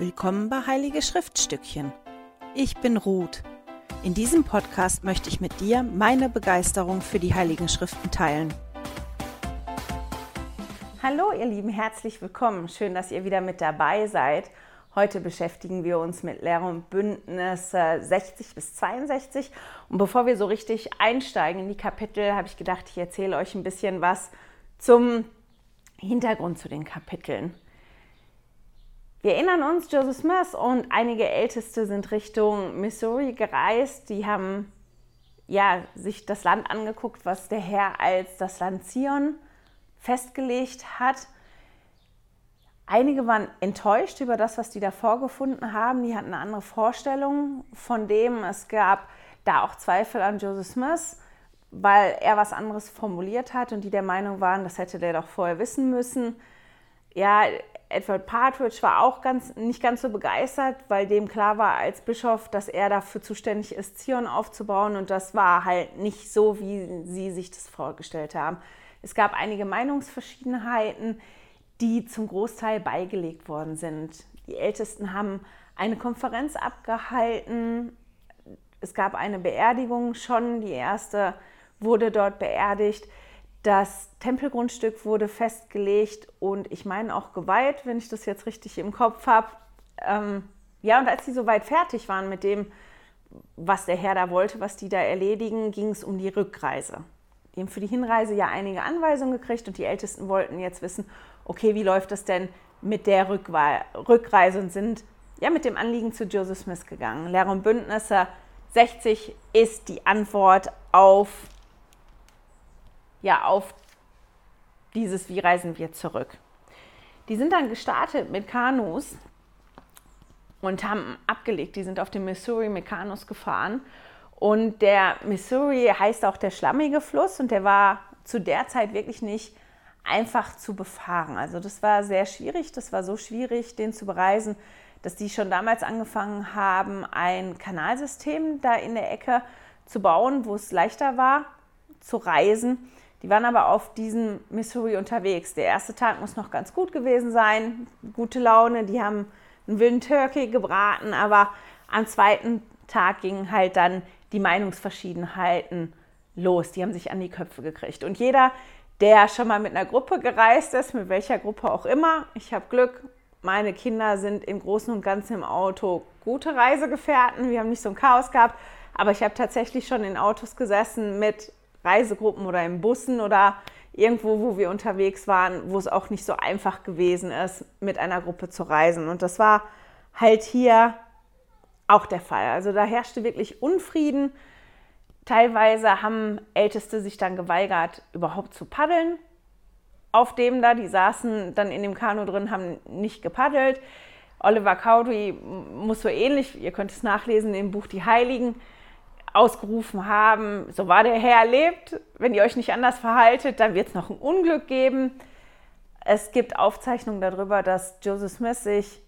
Willkommen bei Heilige Schriftstückchen. Ich bin Ruth. In diesem Podcast möchte ich mit dir meine Begeisterung für die Heiligen Schriften teilen. Hallo ihr Lieben, herzlich willkommen. Schön, dass ihr wieder mit dabei seid. Heute beschäftigen wir uns mit Lehre und Bündnis 60 bis 62. Und bevor wir so richtig einsteigen in die Kapitel, habe ich gedacht, ich erzähle euch ein bisschen was zum Hintergrund zu den Kapiteln. Wir erinnern uns, Joseph Smith und einige Älteste sind Richtung Missouri gereist. Die haben ja, sich das Land angeguckt, was der Herr als das Land Zion festgelegt hat. Einige waren enttäuscht über das, was die da vorgefunden haben. Die hatten eine andere Vorstellung von dem. Es gab da auch Zweifel an Joseph Smith, weil er was anderes formuliert hat und die der Meinung waren, das hätte der doch vorher wissen müssen. Ja, Edward Partridge war auch ganz, nicht ganz so begeistert, weil dem klar war als Bischof, dass er dafür zuständig ist, Zion aufzubauen. Und das war halt nicht so, wie sie sich das vorgestellt haben. Es gab einige Meinungsverschiedenheiten, die zum Großteil beigelegt worden sind. Die Ältesten haben eine Konferenz abgehalten. Es gab eine Beerdigung schon. Die erste wurde dort beerdigt. Das Tempelgrundstück wurde festgelegt und ich meine auch geweiht, wenn ich das jetzt richtig im Kopf habe. Ähm, ja, und als sie soweit fertig waren mit dem, was der Herr da wollte, was die da erledigen, ging es um die Rückreise. Die haben für die Hinreise ja einige Anweisungen gekriegt und die Ältesten wollten jetzt wissen, okay, wie läuft das denn mit der Rückreise und sind ja mit dem Anliegen zu Joseph Smith gegangen. Lehrer und Bündnisse 60 ist die Antwort auf ja auf dieses Wie reisen wir zurück. Die sind dann gestartet mit Kanus und haben abgelegt. Die sind auf dem Missouri mit Kanus gefahren. Und der Missouri heißt auch der schlammige Fluss und der war zu der Zeit wirklich nicht einfach zu befahren. Also das war sehr schwierig. Das war so schwierig, den zu bereisen, dass die schon damals angefangen haben, ein Kanalsystem da in der Ecke zu bauen, wo es leichter war zu reisen. Die waren aber auf diesem Missouri unterwegs. Der erste Tag muss noch ganz gut gewesen sein, gute Laune. Die haben einen wilden Turkey gebraten, aber am zweiten Tag gingen halt dann die Meinungsverschiedenheiten los. Die haben sich an die Köpfe gekriegt. Und jeder, der schon mal mit einer Gruppe gereist ist, mit welcher Gruppe auch immer, ich habe Glück, meine Kinder sind im Großen und Ganzen im Auto gute Reisegefährten. Wir haben nicht so ein Chaos gehabt, aber ich habe tatsächlich schon in Autos gesessen mit Reisegruppen oder in Bussen oder irgendwo, wo wir unterwegs waren, wo es auch nicht so einfach gewesen ist, mit einer Gruppe zu reisen. Und das war halt hier auch der Fall. Also da herrschte wirklich Unfrieden. Teilweise haben Älteste sich dann geweigert, überhaupt zu paddeln. Auf dem da, die saßen dann in dem Kanu drin, haben nicht gepaddelt. Oliver Cowdery muss so ähnlich, ihr könnt es nachlesen im Buch Die Heiligen, ausgerufen haben, so war der Herr lebt, wenn ihr euch nicht anders verhaltet, dann wird es noch ein Unglück geben. Es gibt Aufzeichnungen darüber, dass Joseph Smith sich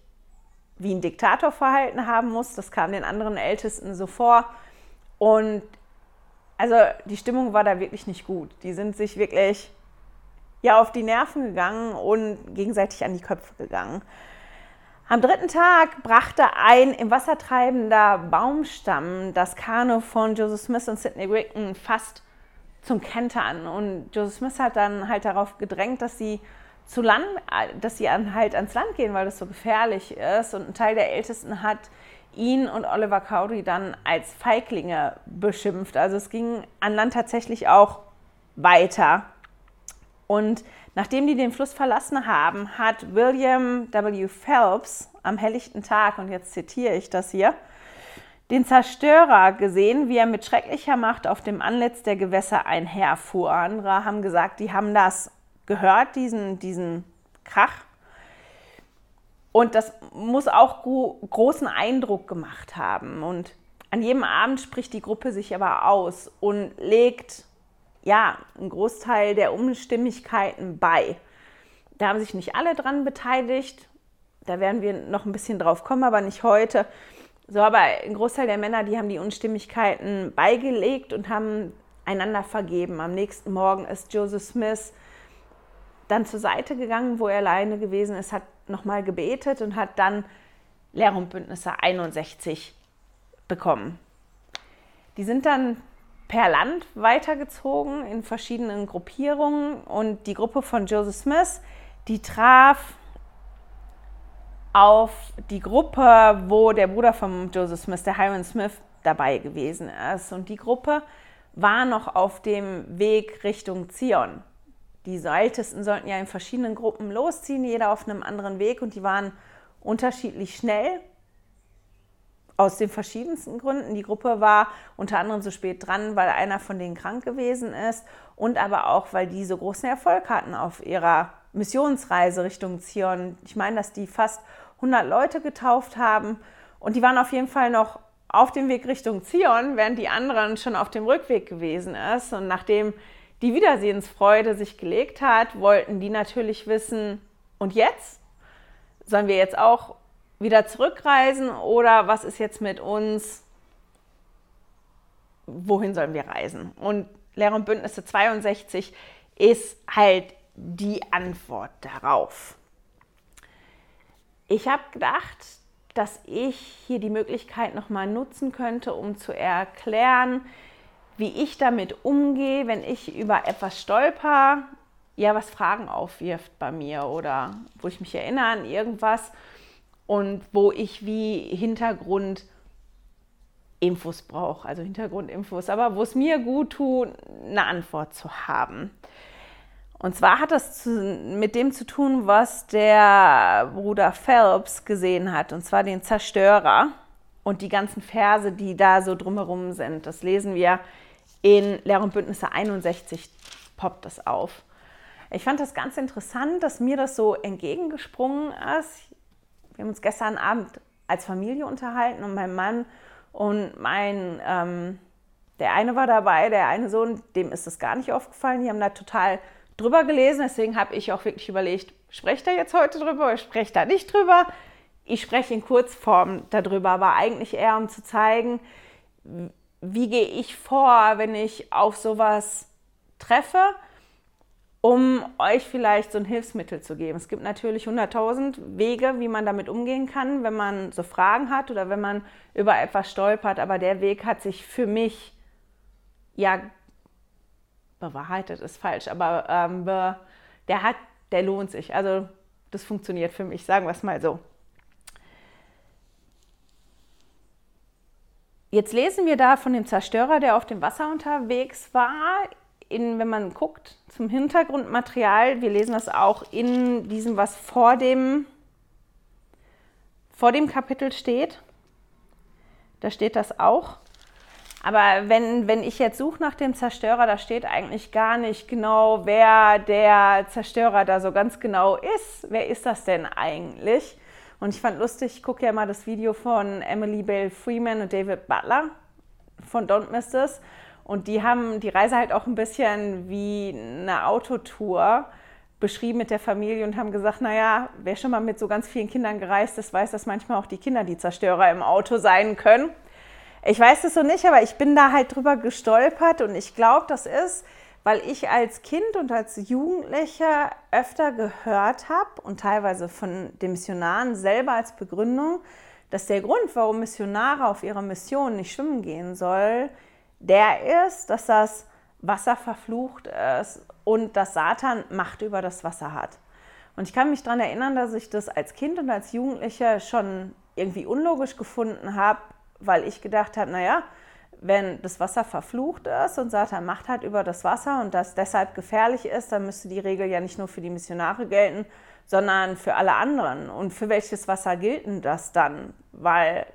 wie ein Diktator verhalten haben muss. Das kam den anderen Ältesten so vor. Und also die Stimmung war da wirklich nicht gut. Die sind sich wirklich ja auf die Nerven gegangen und gegenseitig an die Köpfe gegangen. Am dritten Tag brachte ein im Wasser treibender Baumstamm das Kanu von Joseph Smith und Sidney Rigdon fast zum Kentern. Und Joseph Smith hat dann halt darauf gedrängt, dass sie zu Land, dass sie an, halt ans Land gehen, weil das so gefährlich ist. Und ein Teil der Ältesten hat ihn und Oliver Cowdery dann als Feiglinge beschimpft. Also es ging an Land tatsächlich auch weiter. Und nachdem die den Fluss verlassen haben, hat William W. Phelps am helllichten Tag, und jetzt zitiere ich das hier, den Zerstörer gesehen, wie er mit schrecklicher Macht auf dem Antlitz der Gewässer einherfuhr. Andere haben gesagt, die haben das gehört, diesen, diesen Krach. Und das muss auch gro großen Eindruck gemacht haben. Und an jedem Abend spricht die Gruppe sich aber aus und legt ja, einen Großteil der Unstimmigkeiten bei. Da haben sich nicht alle dran beteiligt. Da werden wir noch ein bisschen drauf kommen, aber nicht heute. So, aber ein Großteil der Männer, die haben die Unstimmigkeiten beigelegt und haben einander vergeben. Am nächsten Morgen ist Joseph Smith dann zur Seite gegangen, wo er alleine gewesen ist, hat nochmal gebetet und hat dann Lehr- und Bündnisse 61 bekommen. Die sind dann per Land weitergezogen in verschiedenen Gruppierungen und die Gruppe von Joseph Smith, die traf auf die Gruppe, wo der Bruder von Joseph Smith, der Hiram Smith, dabei gewesen ist. Und die Gruppe war noch auf dem Weg Richtung Zion. Die Ältesten sollten ja in verschiedenen Gruppen losziehen, jeder auf einem anderen Weg und die waren unterschiedlich schnell aus den verschiedensten Gründen. Die Gruppe war unter anderem so spät dran, weil einer von denen krank gewesen ist und aber auch, weil die so großen Erfolg hatten auf ihrer Missionsreise Richtung Zion. Ich meine, dass die fast 100 Leute getauft haben und die waren auf jeden Fall noch auf dem Weg Richtung Zion, während die anderen schon auf dem Rückweg gewesen ist. Und nachdem die Wiedersehensfreude sich gelegt hat, wollten die natürlich wissen, und jetzt? Sollen wir jetzt auch wieder zurückreisen oder was ist jetzt mit uns? Wohin sollen wir reisen? Und Lehre und Bündnisse 62 ist halt die Antwort darauf. Ich habe gedacht, dass ich hier die Möglichkeit nochmal nutzen könnte, um zu erklären, wie ich damit umgehe, wenn ich über etwas stolper, ja, was Fragen aufwirft bei mir oder wo ich mich erinnere an irgendwas und wo ich wie Hintergrundinfos brauche, also Hintergrundinfos, aber wo es mir gut tut, eine Antwort zu haben. Und zwar hat das zu, mit dem zu tun, was der Bruder Phelps gesehen hat, und zwar den Zerstörer und die ganzen Verse, die da so drumherum sind. Das lesen wir in Lehr und Bündnisse 61, poppt das auf. Ich fand das ganz interessant, dass mir das so entgegengesprungen ist. Wir haben uns gestern Abend als Familie unterhalten und mein Mann und mein, ähm, der eine war dabei, der eine Sohn, dem ist das gar nicht aufgefallen. Die haben da total drüber gelesen, deswegen habe ich auch wirklich überlegt, spreche da jetzt heute drüber oder spreche da nicht drüber? Ich spreche in Kurzform darüber, aber eigentlich eher um zu zeigen, wie gehe ich vor, wenn ich auf sowas treffe, um euch vielleicht so ein Hilfsmittel zu geben. Es gibt natürlich 100.000 Wege, wie man damit umgehen kann, wenn man so Fragen hat oder wenn man über etwas stolpert, aber der Weg hat sich für mich ja bewahrheitet ist falsch, aber ähm, der hat, der lohnt sich. Also das funktioniert für mich, sagen wir es mal so. Jetzt lesen wir da von dem Zerstörer, der auf dem Wasser unterwegs war. In, wenn man guckt zum Hintergrundmaterial, wir lesen das auch in diesem, was vor dem, vor dem Kapitel steht. Da steht das auch. Aber wenn, wenn ich jetzt suche nach dem Zerstörer, da steht eigentlich gar nicht genau, wer der Zerstörer da so ganz genau ist. Wer ist das denn eigentlich? Und ich fand lustig, ich gucke ja mal das Video von Emily Bale Freeman und David Butler von Don't Miss This. Und die haben die Reise halt auch ein bisschen wie eine Autotour beschrieben mit der Familie und haben gesagt, naja, wer schon mal mit so ganz vielen Kindern gereist ist, weiß, dass manchmal auch die Kinder die Zerstörer im Auto sein können. Ich weiß es so nicht, aber ich bin da halt drüber gestolpert und ich glaube, das ist, weil ich als Kind und als Jugendlicher öfter gehört habe und teilweise von den Missionaren selber als Begründung, dass der Grund, warum Missionare auf ihrer Mission nicht schwimmen gehen soll, der ist, dass das Wasser verflucht ist und dass Satan Macht über das Wasser hat. Und ich kann mich daran erinnern, dass ich das als Kind und als Jugendlicher schon irgendwie unlogisch gefunden habe, weil ich gedacht habe, naja, wenn das Wasser verflucht ist und Satan Macht hat über das Wasser und das deshalb gefährlich ist, dann müsste die Regel ja nicht nur für die Missionare gelten, sondern für alle anderen. Und für welches Wasser gilt denn das dann? Weil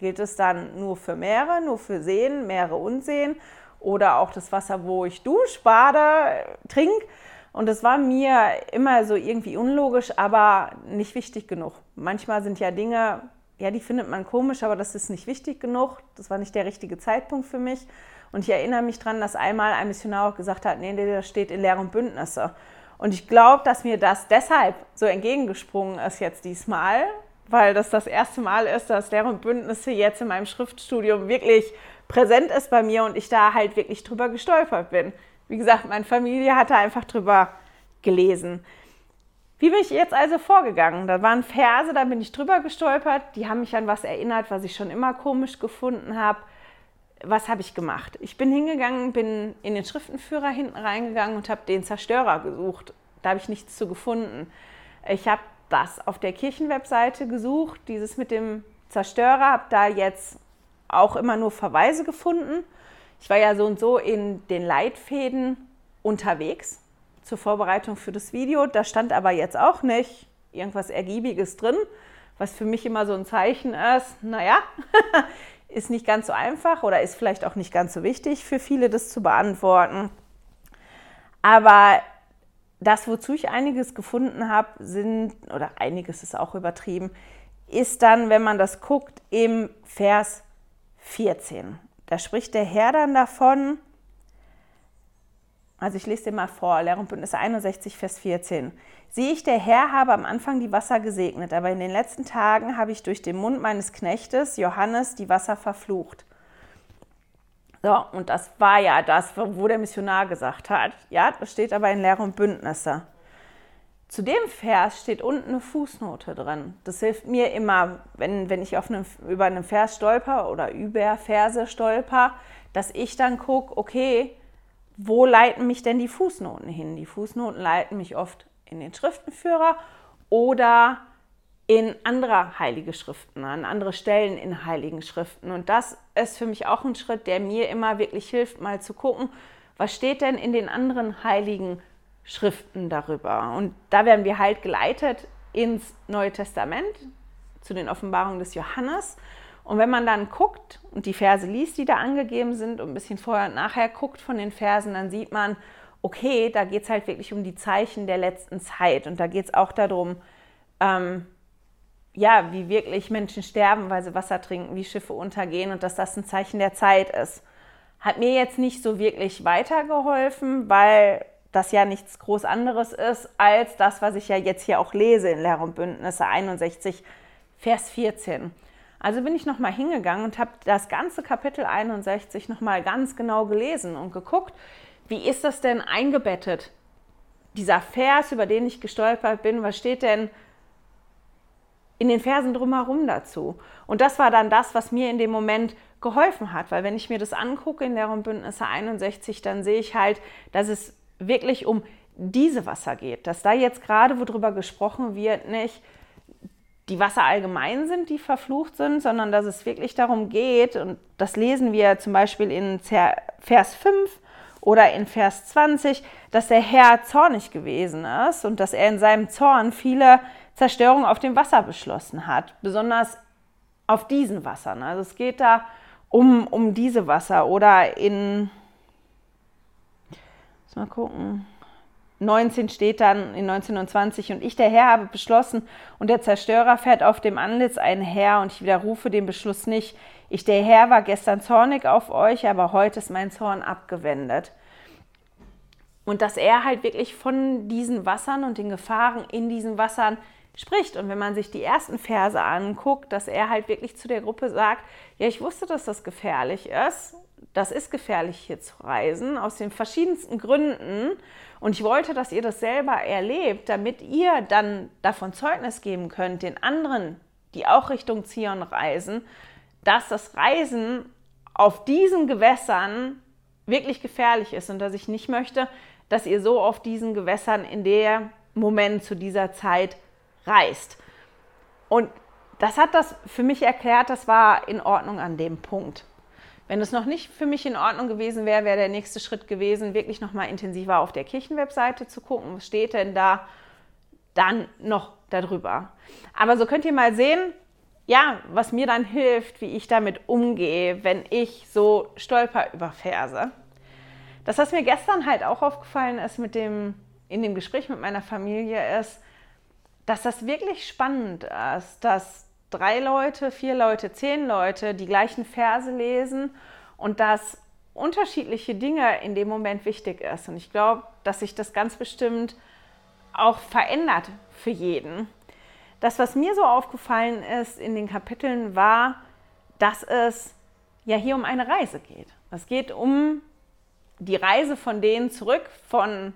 gilt es dann nur für Meere, nur für Seen, Meere und Seen oder auch das Wasser, wo ich dusche, bade, trinke? Und das war mir immer so irgendwie unlogisch, aber nicht wichtig genug. Manchmal sind ja Dinge ja, die findet man komisch, aber das ist nicht wichtig genug. Das war nicht der richtige Zeitpunkt für mich. Und ich erinnere mich daran, dass einmal ein Missionar auch gesagt hat, nee, das steht in Lehr und Bündnisse. Und ich glaube, dass mir das deshalb so entgegengesprungen ist jetzt diesmal, weil das das erste Mal ist, dass Lehr und Bündnisse jetzt in meinem Schriftstudium wirklich präsent ist bei mir und ich da halt wirklich drüber gestolpert bin. Wie gesagt, meine Familie hatte einfach drüber gelesen. Wie bin ich jetzt also vorgegangen? Da waren Verse, da bin ich drüber gestolpert, die haben mich an was erinnert, was ich schon immer komisch gefunden habe. Was habe ich gemacht? Ich bin hingegangen, bin in den Schriftenführer hinten reingegangen und habe den Zerstörer gesucht. Da habe ich nichts zu gefunden. Ich habe das auf der Kirchenwebseite gesucht, dieses mit dem Zerstörer, habe da jetzt auch immer nur Verweise gefunden. Ich war ja so und so in den Leitfäden unterwegs zur Vorbereitung für das Video. Da stand aber jetzt auch nicht irgendwas Ergiebiges drin, was für mich immer so ein Zeichen ist, naja, ist nicht ganz so einfach oder ist vielleicht auch nicht ganz so wichtig für viele, das zu beantworten. Aber das, wozu ich einiges gefunden habe, sind, oder einiges ist auch übertrieben, ist dann, wenn man das guckt, im Vers 14. Da spricht der Herr dann davon, also ich lese dir mal vor, Lehr und Bündnis 61, Vers 14. Sieh ich, der Herr habe am Anfang die Wasser gesegnet, aber in den letzten Tagen habe ich durch den Mund meines Knechtes, Johannes, die Wasser verflucht. So, und das war ja das, wo der Missionar gesagt hat. Ja, das steht aber in Lehre und Bündnisse. Zu dem Vers steht unten eine Fußnote drin. Das hilft mir immer, wenn, wenn ich auf einem, über einen Vers stolper oder über Verse stolper, dass ich dann gucke, okay, wo leiten mich denn die Fußnoten hin? Die Fußnoten leiten mich oft in den Schriftenführer oder in andere heilige Schriften, an andere Stellen in heiligen Schriften. Und das ist für mich auch ein Schritt, der mir immer wirklich hilft, mal zu gucken, was steht denn in den anderen heiligen Schriften darüber. Und da werden wir halt geleitet ins Neue Testament, zu den Offenbarungen des Johannes. Und wenn man dann guckt und die Verse liest, die da angegeben sind und ein bisschen vorher und nachher guckt von den Versen, dann sieht man, okay, da geht es halt wirklich um die Zeichen der letzten Zeit. Und da geht es auch darum, ähm, ja, wie wirklich Menschen sterben, weil sie Wasser trinken, wie Schiffe untergehen und dass das ein Zeichen der Zeit ist. Hat mir jetzt nicht so wirklich weitergeholfen, weil das ja nichts groß anderes ist als das, was ich ja jetzt hier auch lese in Lehre und Bündnisse 61, Vers 14. Also bin ich nochmal hingegangen und habe das ganze Kapitel 61 nochmal ganz genau gelesen und geguckt, wie ist das denn eingebettet? Dieser Vers, über den ich gestolpert bin, was steht denn in den Versen drumherum dazu. Und das war dann das, was mir in dem Moment geholfen hat, weil wenn ich mir das angucke in der Bündnisse 61, dann sehe ich halt, dass es wirklich um diese Wasser geht, dass da jetzt gerade, worüber gesprochen wird, nicht die Wasser allgemein sind, die verflucht sind, sondern dass es wirklich darum geht, und das lesen wir zum Beispiel in Vers 5 oder in Vers 20, dass der Herr zornig gewesen ist und dass er in seinem Zorn viele Zerstörung auf dem Wasser beschlossen hat, besonders auf diesen Wassern. Also es geht da um, um diese Wasser oder in, mal gucken, 19 steht dann in 19 und 20 und ich, der Herr, habe beschlossen und der Zerstörer fährt auf dem Antlitz einher und ich widerrufe den Beschluss nicht. Ich, der Herr, war gestern zornig auf euch, aber heute ist mein Zorn abgewendet. Und dass er halt wirklich von diesen Wassern und den Gefahren in diesen Wassern spricht. Und wenn man sich die ersten Verse anguckt, dass er halt wirklich zu der Gruppe sagt, ja, ich wusste, dass das gefährlich ist. Das ist gefährlich hier zu reisen, aus den verschiedensten Gründen. Und ich wollte, dass ihr das selber erlebt, damit ihr dann davon Zeugnis geben könnt, den anderen, die auch Richtung Zion reisen, dass das Reisen auf diesen Gewässern wirklich gefährlich ist und dass ich nicht möchte, dass ihr so auf diesen Gewässern in der Moment zu dieser Zeit reist. Und das hat das für mich erklärt, das war in Ordnung an dem Punkt. Wenn es noch nicht für mich in Ordnung gewesen wäre, wäre der nächste Schritt gewesen, wirklich nochmal intensiver auf der Kirchenwebseite zu gucken, was steht denn da dann noch darüber. Aber so könnt ihr mal sehen, ja, was mir dann hilft, wie ich damit umgehe, wenn ich so stolper über Verse. Das, was mir gestern halt auch aufgefallen ist mit dem, in dem Gespräch mit meiner Familie, ist, dass das wirklich spannend ist, dass drei Leute, vier Leute, zehn Leute die gleichen Verse lesen und dass unterschiedliche Dinge in dem Moment wichtig ist. Und ich glaube, dass sich das ganz bestimmt auch verändert für jeden. Das, was mir so aufgefallen ist in den Kapiteln, war, dass es ja hier um eine Reise geht. Es geht um die Reise von denen zurück von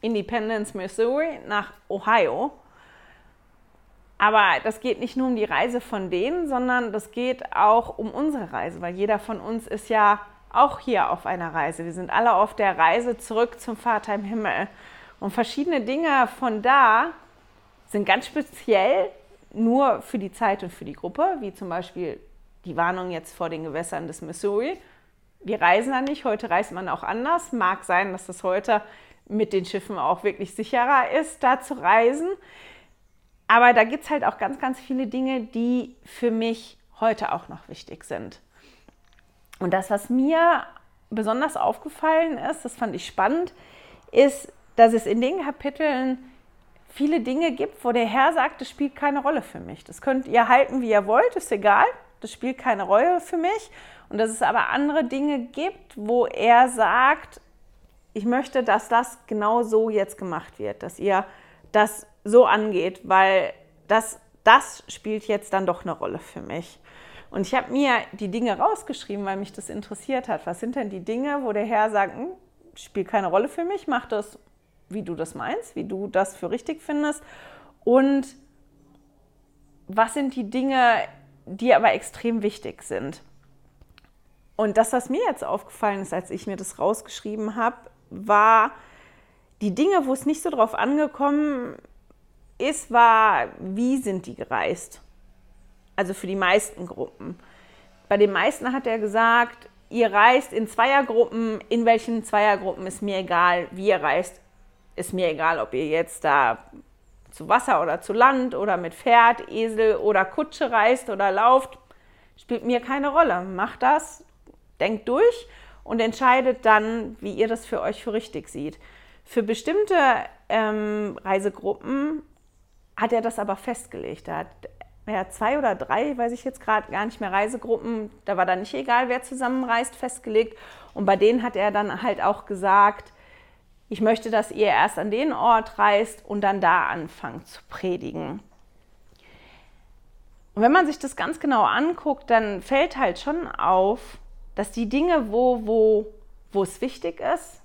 Independence, Missouri nach Ohio. Aber das geht nicht nur um die Reise von denen, sondern das geht auch um unsere Reise, weil jeder von uns ist ja auch hier auf einer Reise. Wir sind alle auf der Reise zurück zum Vater im Himmel. Und verschiedene Dinge von da sind ganz speziell nur für die Zeit und für die Gruppe, wie zum Beispiel die Warnung jetzt vor den Gewässern des Missouri. Wir reisen da nicht, heute reist man auch anders. Mag sein, dass es heute mit den Schiffen auch wirklich sicherer ist, da zu reisen. Aber da gibt es halt auch ganz, ganz viele Dinge, die für mich heute auch noch wichtig sind. Und das, was mir besonders aufgefallen ist, das fand ich spannend, ist, dass es in den Kapiteln viele Dinge gibt, wo der Herr sagt, das spielt keine Rolle für mich. Das könnt ihr halten, wie ihr wollt, ist egal. Das spielt keine Rolle für mich. Und dass es aber andere Dinge gibt, wo er sagt, ich möchte, dass das genau so jetzt gemacht wird, dass ihr das so angeht, weil das, das spielt jetzt dann doch eine Rolle für mich. Und ich habe mir die Dinge rausgeschrieben, weil mich das interessiert hat. Was sind denn die Dinge, wo der Herr sagt, hm, spielt keine Rolle für mich, mach das, wie du das meinst, wie du das für richtig findest. Und was sind die Dinge, die aber extrem wichtig sind? Und das, was mir jetzt aufgefallen ist, als ich mir das rausgeschrieben habe, war die Dinge, wo es nicht so drauf angekommen ist, war, wie sind die gereist? Also für die meisten Gruppen. Bei den meisten hat er gesagt, ihr reist in Zweiergruppen. In welchen Zweiergruppen ist mir egal, wie ihr reist. Ist mir egal, ob ihr jetzt da zu Wasser oder zu Land oder mit Pferd, Esel oder Kutsche reist oder lauft. Spielt mir keine Rolle. Macht das, denkt durch und entscheidet dann, wie ihr das für euch für richtig sieht. Für bestimmte ähm, Reisegruppen hat er das aber festgelegt. Er hat ja, zwei oder drei, weiß ich jetzt gerade gar nicht mehr, Reisegruppen, da war dann nicht egal, wer zusammenreist, festgelegt. Und bei denen hat er dann halt auch gesagt, ich möchte, dass ihr erst an den Ort reist und dann da anfangt zu predigen. Und wenn man sich das ganz genau anguckt, dann fällt halt schon auf, dass die Dinge, wo, wo, wo es wichtig ist,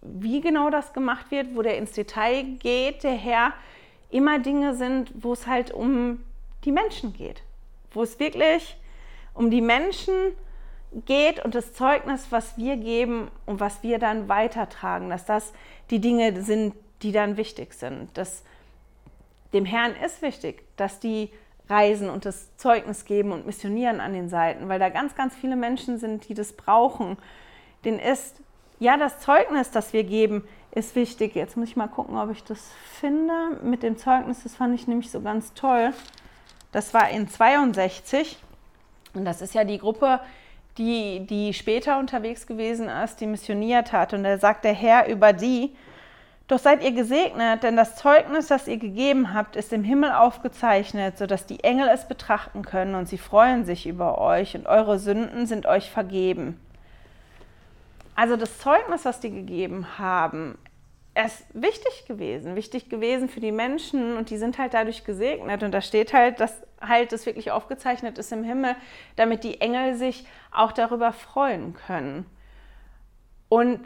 wie genau das gemacht wird, wo der ins Detail geht, der Herr, immer Dinge sind, wo es halt um die Menschen geht. Wo es wirklich um die Menschen geht und das Zeugnis, was wir geben und was wir dann weitertragen, dass das die Dinge sind, die dann wichtig sind. Dass dem Herrn ist wichtig, dass die reisen und das Zeugnis geben und missionieren an den Seiten, weil da ganz, ganz viele Menschen sind, die das brauchen. Den ist, ja, das Zeugnis, das wir geben, ist wichtig. Jetzt muss ich mal gucken, ob ich das finde. Mit dem Zeugnis, das fand ich nämlich so ganz toll. Das war in 62. Und das ist ja die Gruppe, die, die später unterwegs gewesen ist, die missioniert hat. Und da sagt der Herr über die, doch seid ihr gesegnet, denn das Zeugnis, das ihr gegeben habt, ist im Himmel aufgezeichnet, sodass die Engel es betrachten können und sie freuen sich über euch und eure Sünden sind euch vergeben. Also das Zeugnis, was die gegeben haben, ist wichtig gewesen, wichtig gewesen für die Menschen und die sind halt dadurch gesegnet und da steht halt, dass halt das wirklich aufgezeichnet ist im Himmel, damit die Engel sich auch darüber freuen können. Und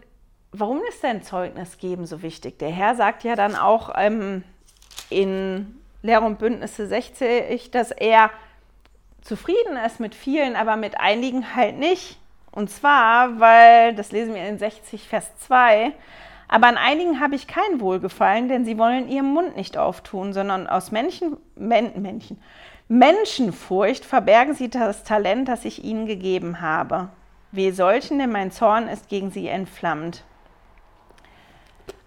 warum ist denn Zeugnis geben so wichtig? Der Herr sagt ja dann auch ähm, in Lehre und Bündnisse 60, dass er zufrieden ist mit vielen, aber mit einigen halt nicht. Und zwar, weil, das lesen wir in 60, Vers 2, aber an einigen habe ich kein Wohlgefallen, denn sie wollen ihren Mund nicht auftun, sondern aus Menschen, Men, Menschen, Menschenfurcht verbergen sie das Talent, das ich ihnen gegeben habe. Wehe solchen, denn mein Zorn ist gegen sie entflammt.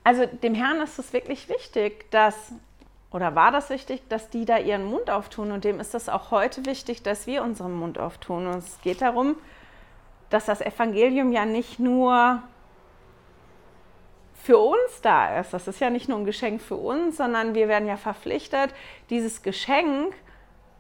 Also dem Herrn ist es wirklich wichtig, dass, oder war das wichtig, dass die da ihren Mund auftun und dem ist es auch heute wichtig, dass wir unseren Mund auftun. Und es geht darum, dass das Evangelium ja nicht nur für uns da ist. Das ist ja nicht nur ein Geschenk für uns, sondern wir werden ja verpflichtet, dieses Geschenk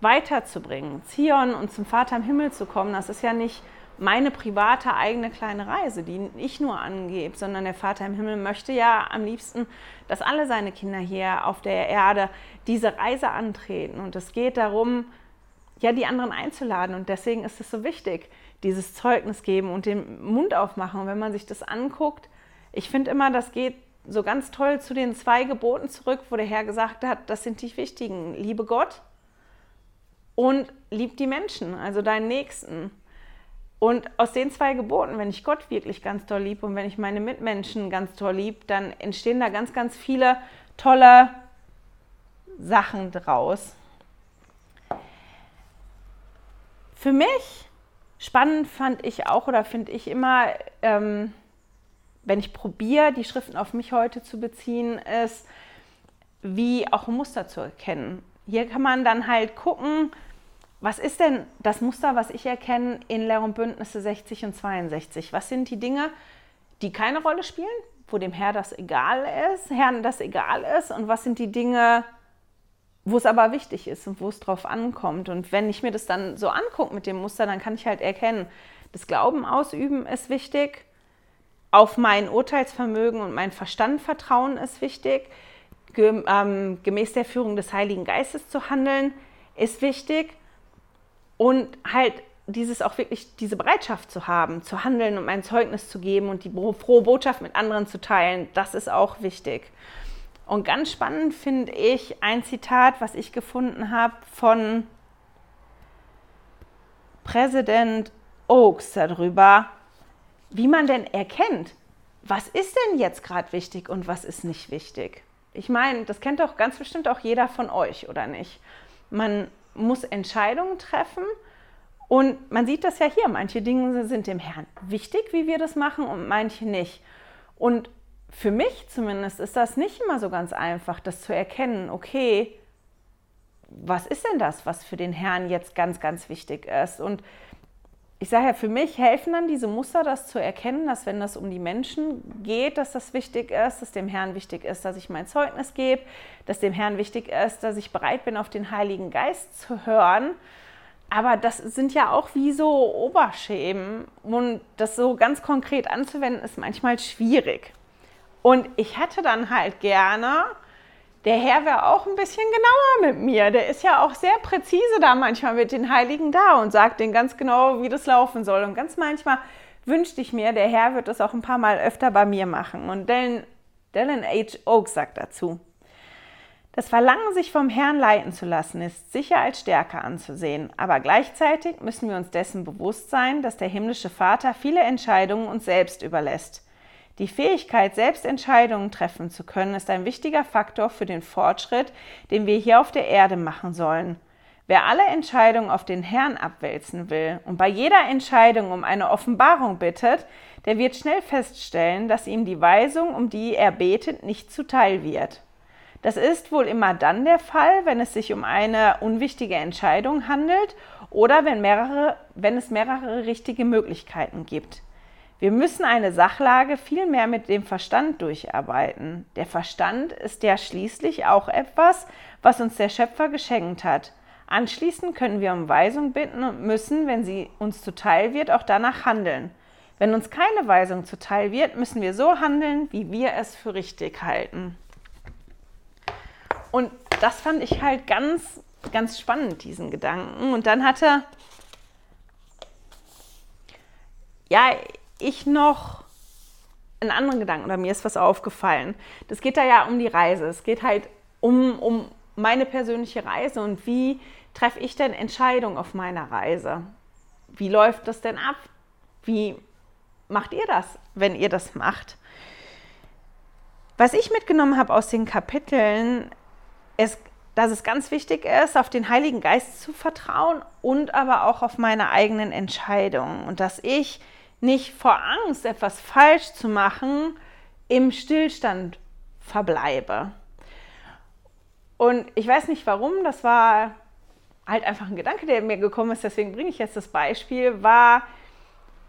weiterzubringen, Zion und zum Vater im Himmel zu kommen. Das ist ja nicht meine private eigene kleine Reise, die ich nur angebe, sondern der Vater im Himmel möchte ja am liebsten, dass alle seine Kinder hier auf der Erde diese Reise antreten. Und es geht darum, ja, die anderen einzuladen. Und deswegen ist es so wichtig, dieses Zeugnis geben und den Mund aufmachen. Und wenn man sich das anguckt, ich finde immer, das geht so ganz toll zu den zwei Geboten zurück, wo der Herr gesagt hat, das sind die wichtigen. Liebe Gott und lieb die Menschen, also deinen Nächsten. Und aus den zwei Geboten, wenn ich Gott wirklich ganz toll lieb und wenn ich meine Mitmenschen ganz toll lieb, dann entstehen da ganz, ganz viele tolle Sachen draus. Für mich spannend fand ich auch oder finde ich immer, ähm, wenn ich probiere, die Schriften auf mich heute zu beziehen, ist, wie auch ein Muster zu erkennen. Hier kann man dann halt gucken, was ist denn das Muster, was ich erkenne in Lehr und Bündnisse 60 und 62? Was sind die Dinge, die keine Rolle spielen, wo dem Herr das egal ist, Herrn das egal ist? Und was sind die Dinge, wo es aber wichtig ist und wo es drauf ankommt? Und wenn ich mir das dann so angucke mit dem Muster, dann kann ich halt erkennen, das Glauben ausüben ist wichtig, auf mein Urteilsvermögen und mein Verstand vertrauen ist wichtig, ähm, gemäß der Führung des Heiligen Geistes zu handeln ist wichtig. Und halt dieses auch wirklich diese Bereitschaft zu haben, zu handeln und mein Zeugnis zu geben und die frohe Botschaft mit anderen zu teilen, das ist auch wichtig. Und ganz spannend finde ich ein Zitat, was ich gefunden habe von Präsident Oaks darüber, wie man denn erkennt, was ist denn jetzt gerade wichtig und was ist nicht wichtig. Ich meine, das kennt doch ganz bestimmt auch jeder von euch, oder nicht? Man muss Entscheidungen treffen. Und man sieht das ja hier, manche Dinge sind dem Herrn wichtig, wie wir das machen, und manche nicht. Und für mich zumindest ist das nicht immer so ganz einfach, das zu erkennen, okay, was ist denn das, was für den Herrn jetzt ganz, ganz wichtig ist? Und ich sage ja, für mich helfen dann diese Muster, das zu erkennen, dass wenn das um die Menschen geht, dass das wichtig ist, dass dem Herrn wichtig ist, dass ich mein Zeugnis gebe, dass dem Herrn wichtig ist, dass ich bereit bin, auf den Heiligen Geist zu hören. Aber das sind ja auch wie so Oberschemen und das so ganz konkret anzuwenden, ist manchmal schwierig. Und ich hätte dann halt gerne der Herr wäre auch ein bisschen genauer mit mir. Der ist ja auch sehr präzise da manchmal mit den Heiligen da und sagt denen ganz genau, wie das laufen soll. Und ganz manchmal wünschte ich mir, der Herr wird das auch ein paar Mal öfter bei mir machen. Und Dylan, Dylan H. Oaks sagt dazu, das Verlangen, sich vom Herrn leiten zu lassen, ist sicher als Stärke anzusehen, aber gleichzeitig müssen wir uns dessen bewusst sein, dass der himmlische Vater viele Entscheidungen uns selbst überlässt. Die Fähigkeit, selbst Entscheidungen treffen zu können, ist ein wichtiger Faktor für den Fortschritt, den wir hier auf der Erde machen sollen. Wer alle Entscheidungen auf den Herrn abwälzen will und bei jeder Entscheidung um eine Offenbarung bittet, der wird schnell feststellen, dass ihm die Weisung, um die er betet, nicht zuteil wird. Das ist wohl immer dann der Fall, wenn es sich um eine unwichtige Entscheidung handelt oder wenn, mehrere, wenn es mehrere richtige Möglichkeiten gibt. Wir müssen eine Sachlage viel mehr mit dem Verstand durcharbeiten. Der Verstand ist ja schließlich auch etwas, was uns der Schöpfer geschenkt hat. Anschließend können wir um Weisung bitten und müssen, wenn sie uns zuteil wird, auch danach handeln. Wenn uns keine Weisung zuteil wird, müssen wir so handeln, wie wir es für richtig halten. Und das fand ich halt ganz, ganz spannend, diesen Gedanken. Und dann hatte, ja, ich noch einen anderen Gedanken oder mir ist was aufgefallen. Das geht da ja um die Reise. Es geht halt um, um meine persönliche Reise und wie treffe ich denn Entscheidungen auf meiner Reise? Wie läuft das denn ab? Wie macht ihr das, wenn ihr das macht? Was ich mitgenommen habe aus den Kapiteln, ist, dass es ganz wichtig ist, auf den Heiligen Geist zu vertrauen und aber auch auf meine eigenen Entscheidungen und dass ich nicht vor Angst, etwas falsch zu machen, im Stillstand verbleibe. Und ich weiß nicht warum, das war halt einfach ein Gedanke, der mir gekommen ist, deswegen bringe ich jetzt das Beispiel, war,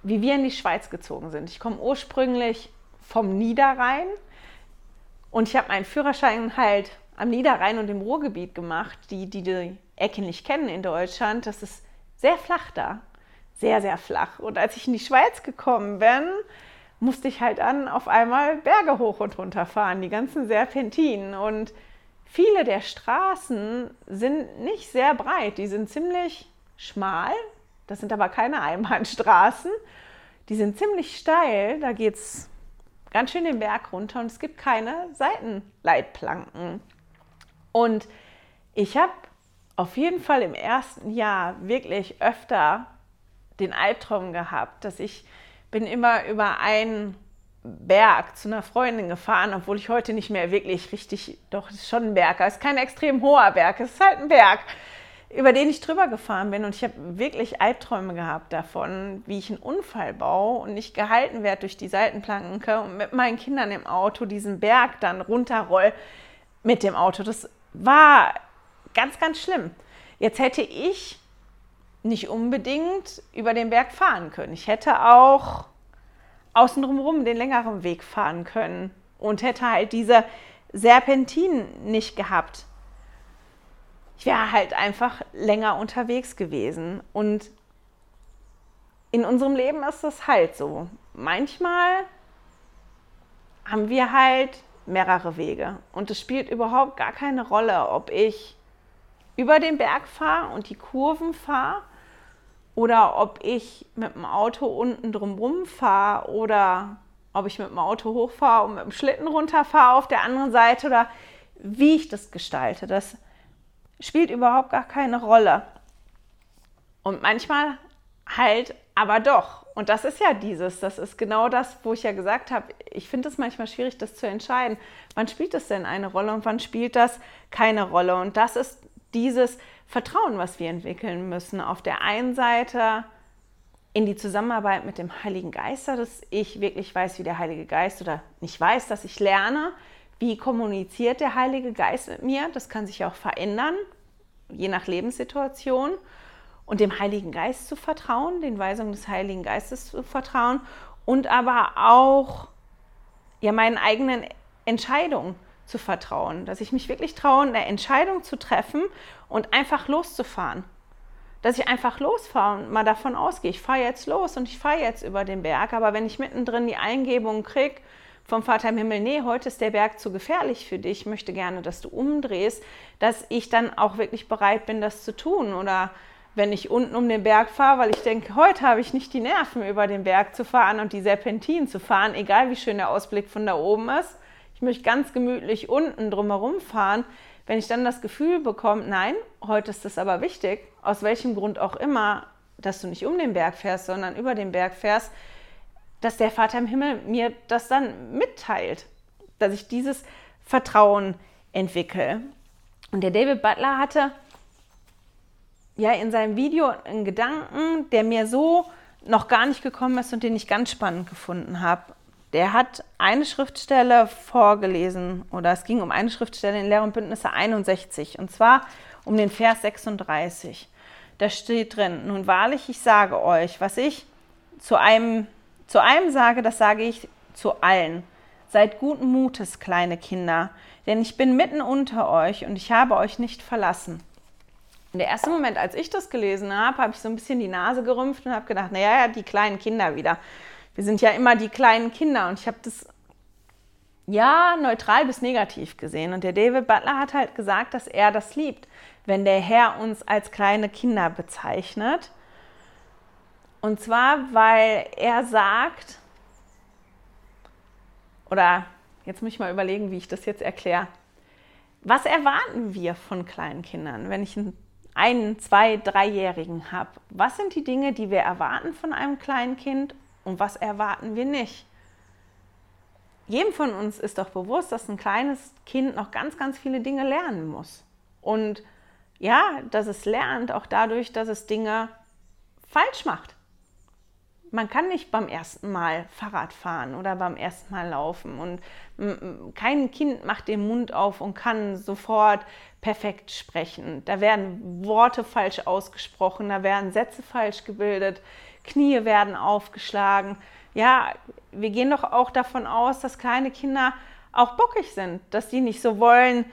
wie wir in die Schweiz gezogen sind. Ich komme ursprünglich vom Niederrhein und ich habe meinen Führerschein halt am Niederrhein und im Ruhrgebiet gemacht. Die, die die Ecke nicht kennen in Deutschland, das ist sehr flach da sehr, sehr flach. Und als ich in die Schweiz gekommen bin, musste ich halt dann auf einmal Berge hoch und runter fahren, die ganzen Serpentinen. Und viele der Straßen sind nicht sehr breit, die sind ziemlich schmal. Das sind aber keine Einbahnstraßen. Die sind ziemlich steil, da geht es ganz schön den Berg runter und es gibt keine Seitenleitplanken. Und ich habe auf jeden Fall im ersten Jahr wirklich öfter den Albtraum gehabt, dass ich bin immer über einen Berg zu einer Freundin gefahren, obwohl ich heute nicht mehr wirklich richtig, doch, es ist schon ein Berg, es ist kein extrem hoher Berg, es ist halt ein Berg, über den ich drüber gefahren bin und ich habe wirklich Albträume gehabt davon, wie ich einen Unfall baue und nicht gehalten werde durch die Seitenplanke und mit meinen Kindern im Auto diesen Berg dann runterroll mit dem Auto. Das war ganz, ganz schlimm. Jetzt hätte ich nicht unbedingt über den Berg fahren können. Ich hätte auch außen drumherum den längeren Weg fahren können und hätte halt diese Serpentin nicht gehabt. Ich wäre halt einfach länger unterwegs gewesen. Und in unserem Leben ist das halt so. Manchmal haben wir halt mehrere Wege. Und es spielt überhaupt gar keine Rolle, ob ich über den Berg fahre und die Kurven fahre oder ob ich mit dem Auto unten drumherum fahre oder ob ich mit dem Auto hochfahre und mit dem Schlitten runterfahre auf der anderen Seite oder wie ich das gestalte, das spielt überhaupt gar keine Rolle. Und manchmal halt aber doch. Und das ist ja dieses, das ist genau das, wo ich ja gesagt habe, ich finde es manchmal schwierig, das zu entscheiden. Wann spielt das denn eine Rolle und wann spielt das keine Rolle? Und das ist dieses, Vertrauen, was wir entwickeln müssen. Auf der einen Seite in die Zusammenarbeit mit dem Heiligen Geist, dass ich wirklich weiß, wie der Heilige Geist oder nicht weiß, dass ich lerne, wie kommuniziert der Heilige Geist mit mir. Das kann sich auch verändern, je nach Lebenssituation. Und dem Heiligen Geist zu vertrauen, den Weisungen des Heiligen Geistes zu vertrauen und aber auch ja, meinen eigenen Entscheidungen zu vertrauen, dass ich mich wirklich traue, eine Entscheidung zu treffen und einfach loszufahren. Dass ich einfach losfahre und mal davon ausgehe, ich fahre jetzt los und ich fahre jetzt über den Berg, aber wenn ich mittendrin die Eingebung kriege vom Vater im Himmel, nee, heute ist der Berg zu gefährlich für dich, ich möchte gerne, dass du umdrehst, dass ich dann auch wirklich bereit bin, das zu tun. Oder wenn ich unten um den Berg fahre, weil ich denke, heute habe ich nicht die Nerven, über den Berg zu fahren und die Serpentinen zu fahren, egal wie schön der Ausblick von da oben ist, ich möchte ganz gemütlich unten drumherum fahren, wenn ich dann das Gefühl bekomme, nein, heute ist es aber wichtig, aus welchem Grund auch immer, dass du nicht um den Berg fährst, sondern über den Berg fährst, dass der Vater im Himmel mir das dann mitteilt, dass ich dieses Vertrauen entwickle. Und der David Butler hatte ja in seinem Video einen Gedanken, der mir so noch gar nicht gekommen ist und den ich ganz spannend gefunden habe der hat eine Schriftstelle vorgelesen oder es ging um eine Schriftstelle in Lehr und Bündnisse 61 und zwar um den Vers 36. Da steht drin, nun wahrlich, ich sage euch, was ich zu einem, zu einem sage, das sage ich zu allen. Seid guten Mutes, kleine Kinder, denn ich bin mitten unter euch und ich habe euch nicht verlassen. Und der erste Moment, als ich das gelesen habe, habe ich so ein bisschen die Nase gerümpft und habe gedacht, naja, die kleinen Kinder wieder wir sind ja immer die kleinen Kinder und ich habe das ja neutral bis negativ gesehen. Und der David Butler hat halt gesagt, dass er das liebt, wenn der Herr uns als kleine Kinder bezeichnet. Und zwar, weil er sagt, oder jetzt muss ich mal überlegen, wie ich das jetzt erkläre. Was erwarten wir von kleinen Kindern, wenn ich einen, einen zwei, dreijährigen habe? Was sind die Dinge, die wir erwarten von einem kleinen Kind und was erwarten wir nicht? Jedem von uns ist doch bewusst, dass ein kleines Kind noch ganz, ganz viele Dinge lernen muss. Und ja, dass es lernt auch dadurch, dass es Dinge falsch macht. Man kann nicht beim ersten Mal Fahrrad fahren oder beim ersten Mal laufen. Und kein Kind macht den Mund auf und kann sofort perfekt sprechen. Da werden Worte falsch ausgesprochen, da werden Sätze falsch gebildet. Knie werden aufgeschlagen. Ja, wir gehen doch auch davon aus, dass kleine Kinder auch bockig sind, dass sie nicht so wollen,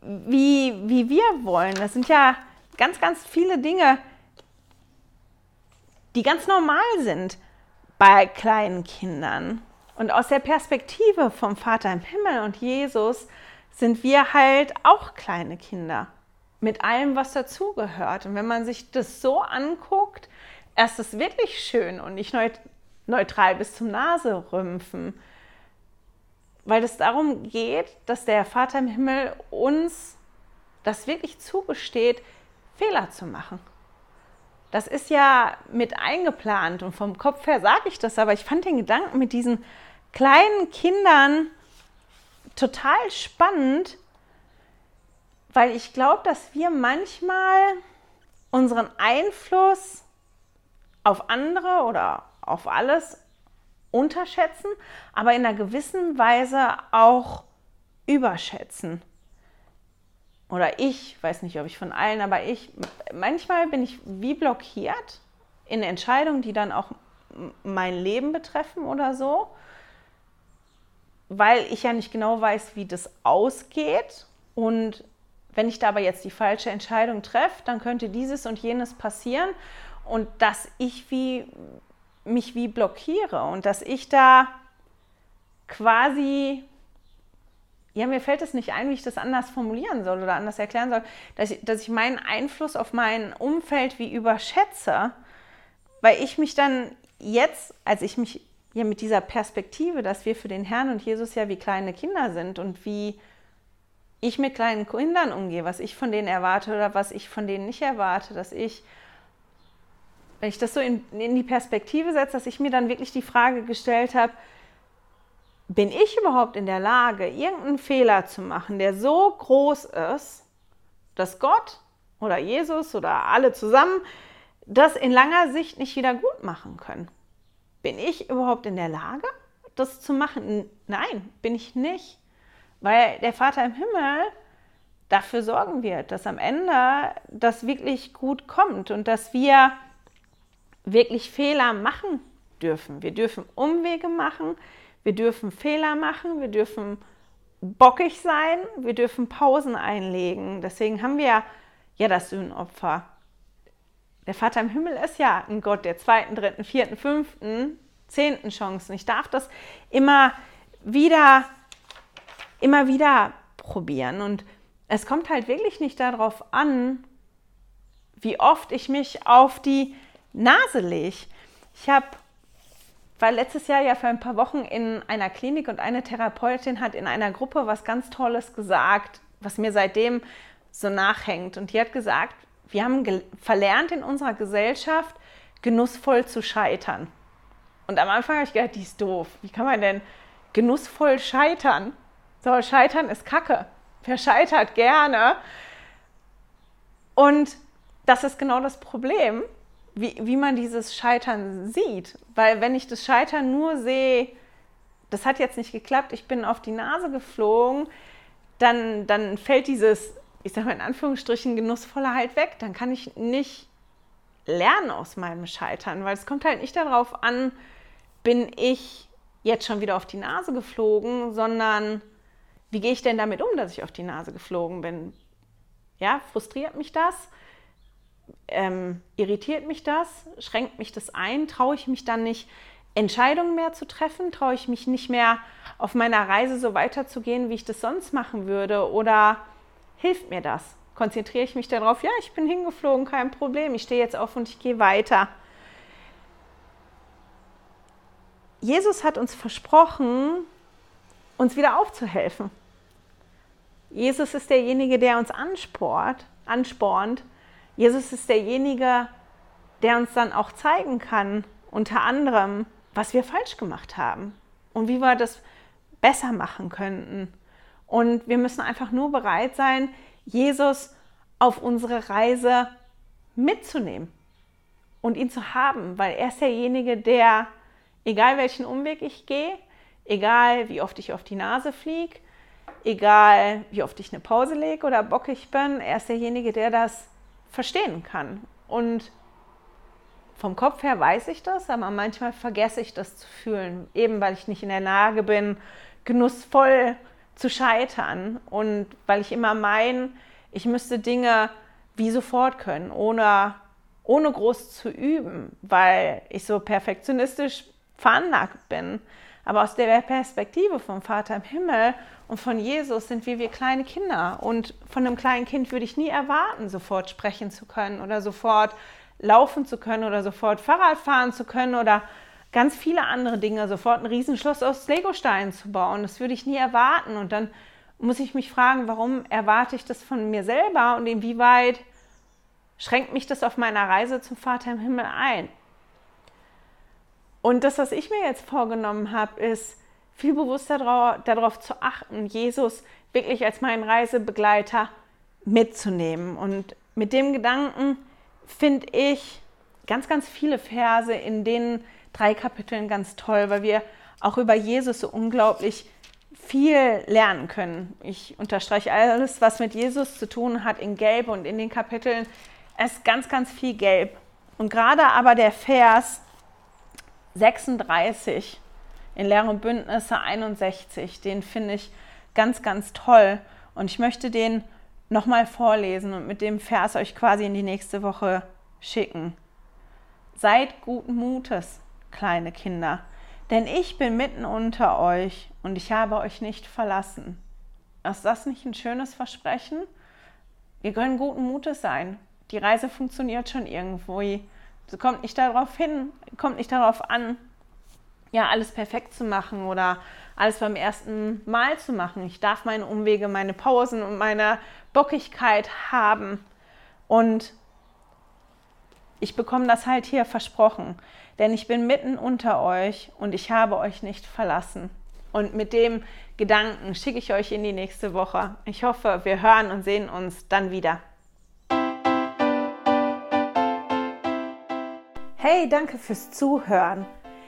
wie, wie wir wollen. Das sind ja ganz, ganz viele Dinge, die ganz normal sind bei kleinen Kindern. Und aus der Perspektive vom Vater im Himmel und Jesus sind wir halt auch kleine Kinder mit allem, was dazugehört. Und wenn man sich das so anguckt, ist es wirklich schön und nicht neutral bis zum Naserümpfen. weil es darum geht, dass der Vater im Himmel uns das wirklich zugesteht, Fehler zu machen. Das ist ja mit eingeplant und vom Kopf her sage ich das, aber ich fand den Gedanken mit diesen kleinen Kindern total spannend, weil ich glaube, dass wir manchmal unseren Einfluss auf andere oder auf alles unterschätzen, aber in einer gewissen Weise auch überschätzen. Oder ich, weiß nicht, ob ich von allen, aber ich, manchmal bin ich wie blockiert in Entscheidungen, die dann auch mein Leben betreffen oder so, weil ich ja nicht genau weiß, wie das ausgeht. Und wenn ich da aber jetzt die falsche Entscheidung treffe, dann könnte dieses und jenes passieren und dass ich wie mich wie blockiere und dass ich da quasi, ja, mir fällt es nicht ein, wie ich das anders formulieren soll oder anders erklären soll, dass ich, dass ich meinen Einfluss auf mein Umfeld wie überschätze, weil ich mich dann jetzt, als ich mich ja mit dieser Perspektive, dass wir für den Herrn und Jesus ja wie kleine Kinder sind und wie ich mit kleinen Kindern umgehe, was ich von denen erwarte oder was ich von denen nicht erwarte, dass ich wenn ich das so in, in die Perspektive setze, dass ich mir dann wirklich die Frage gestellt habe, bin ich überhaupt in der Lage, irgendeinen Fehler zu machen, der so groß ist, dass Gott oder Jesus oder alle zusammen das in langer Sicht nicht wieder gut machen können? Bin ich überhaupt in der Lage, das zu machen? Nein, bin ich nicht. Weil der Vater im Himmel dafür sorgen wird, dass am Ende das wirklich gut kommt und dass wir wirklich Fehler machen dürfen. Wir dürfen Umwege machen, wir dürfen Fehler machen, wir dürfen bockig sein, wir dürfen Pausen einlegen. Deswegen haben wir ja das Sühnopfer. Der Vater im Himmel ist ja ein Gott der zweiten, dritten, vierten, fünften, zehnten Chancen. Ich darf das immer wieder, immer wieder probieren. Und es kommt halt wirklich nicht darauf an, wie oft ich mich auf die naselig. Ich habe war letztes Jahr ja für ein paar Wochen in einer Klinik und eine Therapeutin hat in einer Gruppe was ganz Tolles gesagt, was mir seitdem so nachhängt. Und die hat gesagt, wir haben verlernt in unserer Gesellschaft, genussvoll zu scheitern. Und am Anfang habe ich gedacht, die ist doof. Wie kann man denn genussvoll scheitern? So, scheitern ist Kacke. Wer scheitert gerne? Und das ist genau das Problem wie, wie man dieses Scheitern sieht. Weil wenn ich das Scheitern nur sehe, das hat jetzt nicht geklappt, ich bin auf die Nase geflogen, dann, dann fällt dieses, ich sage mal in Anführungsstrichen, genussvolle halt weg. Dann kann ich nicht lernen aus meinem Scheitern, weil es kommt halt nicht darauf an, bin ich jetzt schon wieder auf die Nase geflogen, sondern wie gehe ich denn damit um, dass ich auf die Nase geflogen bin? Ja, frustriert mich das? Ähm, irritiert mich das, schränkt mich das ein, traue ich mich dann nicht, Entscheidungen mehr zu treffen, traue ich mich nicht mehr auf meiner Reise so weiterzugehen, wie ich das sonst machen würde oder hilft mir das? Konzentriere ich mich darauf, ja, ich bin hingeflogen, kein Problem, ich stehe jetzt auf und ich gehe weiter. Jesus hat uns versprochen, uns wieder aufzuhelfen. Jesus ist derjenige, der uns ansport, anspornt, Jesus ist derjenige, der uns dann auch zeigen kann, unter anderem, was wir falsch gemacht haben und wie wir das besser machen könnten. Und wir müssen einfach nur bereit sein, Jesus auf unsere Reise mitzunehmen und ihn zu haben, weil er ist derjenige, der, egal welchen Umweg ich gehe, egal wie oft ich auf die Nase fliege, egal wie oft ich eine Pause lege oder bockig bin, er ist derjenige, der das verstehen kann. Und vom Kopf her weiß ich das, aber manchmal vergesse ich das zu fühlen, eben weil ich nicht in der Lage bin, genussvoll zu scheitern und weil ich immer meine, ich müsste Dinge wie sofort können, ohne, ohne groß zu üben, weil ich so perfektionistisch veranlagt bin. Aber aus der Perspektive vom Vater im Himmel und von Jesus sind wir wie kleine Kinder. Und von einem kleinen Kind würde ich nie erwarten, sofort sprechen zu können oder sofort laufen zu können oder sofort Fahrrad fahren zu können oder ganz viele andere Dinge, sofort ein Riesenschloss aus Legosteinen zu bauen. Das würde ich nie erwarten. Und dann muss ich mich fragen, warum erwarte ich das von mir selber und inwieweit schränkt mich das auf meiner Reise zum Vater im Himmel ein? Und das, was ich mir jetzt vorgenommen habe, ist, viel bewusster darauf, zu achten, Jesus wirklich als meinen Reisebegleiter mitzunehmen. Und mit dem Gedanken finde ich ganz, ganz viele Verse in den drei Kapiteln ganz toll, weil wir auch über Jesus so unglaublich viel lernen können. Ich unterstreiche alles, was mit Jesus zu tun hat, in Gelb und in den Kapiteln. Es ist ganz, ganz viel Gelb. Und gerade aber der Vers 36 in Lehre und Bündnisse 61, den finde ich ganz, ganz toll. Und ich möchte den nochmal vorlesen und mit dem Vers euch quasi in die nächste Woche schicken. Seid guten Mutes, kleine Kinder, denn ich bin mitten unter euch und ich habe euch nicht verlassen. Ist das nicht ein schönes Versprechen? Wir können guten Mutes sein. Die Reise funktioniert schon irgendwo. Es kommt nicht darauf hin, kommt nicht darauf an, ja, alles perfekt zu machen oder alles beim ersten Mal zu machen. Ich darf meine Umwege, meine Pausen und meine Bockigkeit haben. Und ich bekomme das halt hier versprochen, denn ich bin mitten unter euch und ich habe euch nicht verlassen. Und mit dem Gedanken schicke ich euch in die nächste Woche. Ich hoffe, wir hören und sehen uns dann wieder. Hey, danke fürs Zuhören.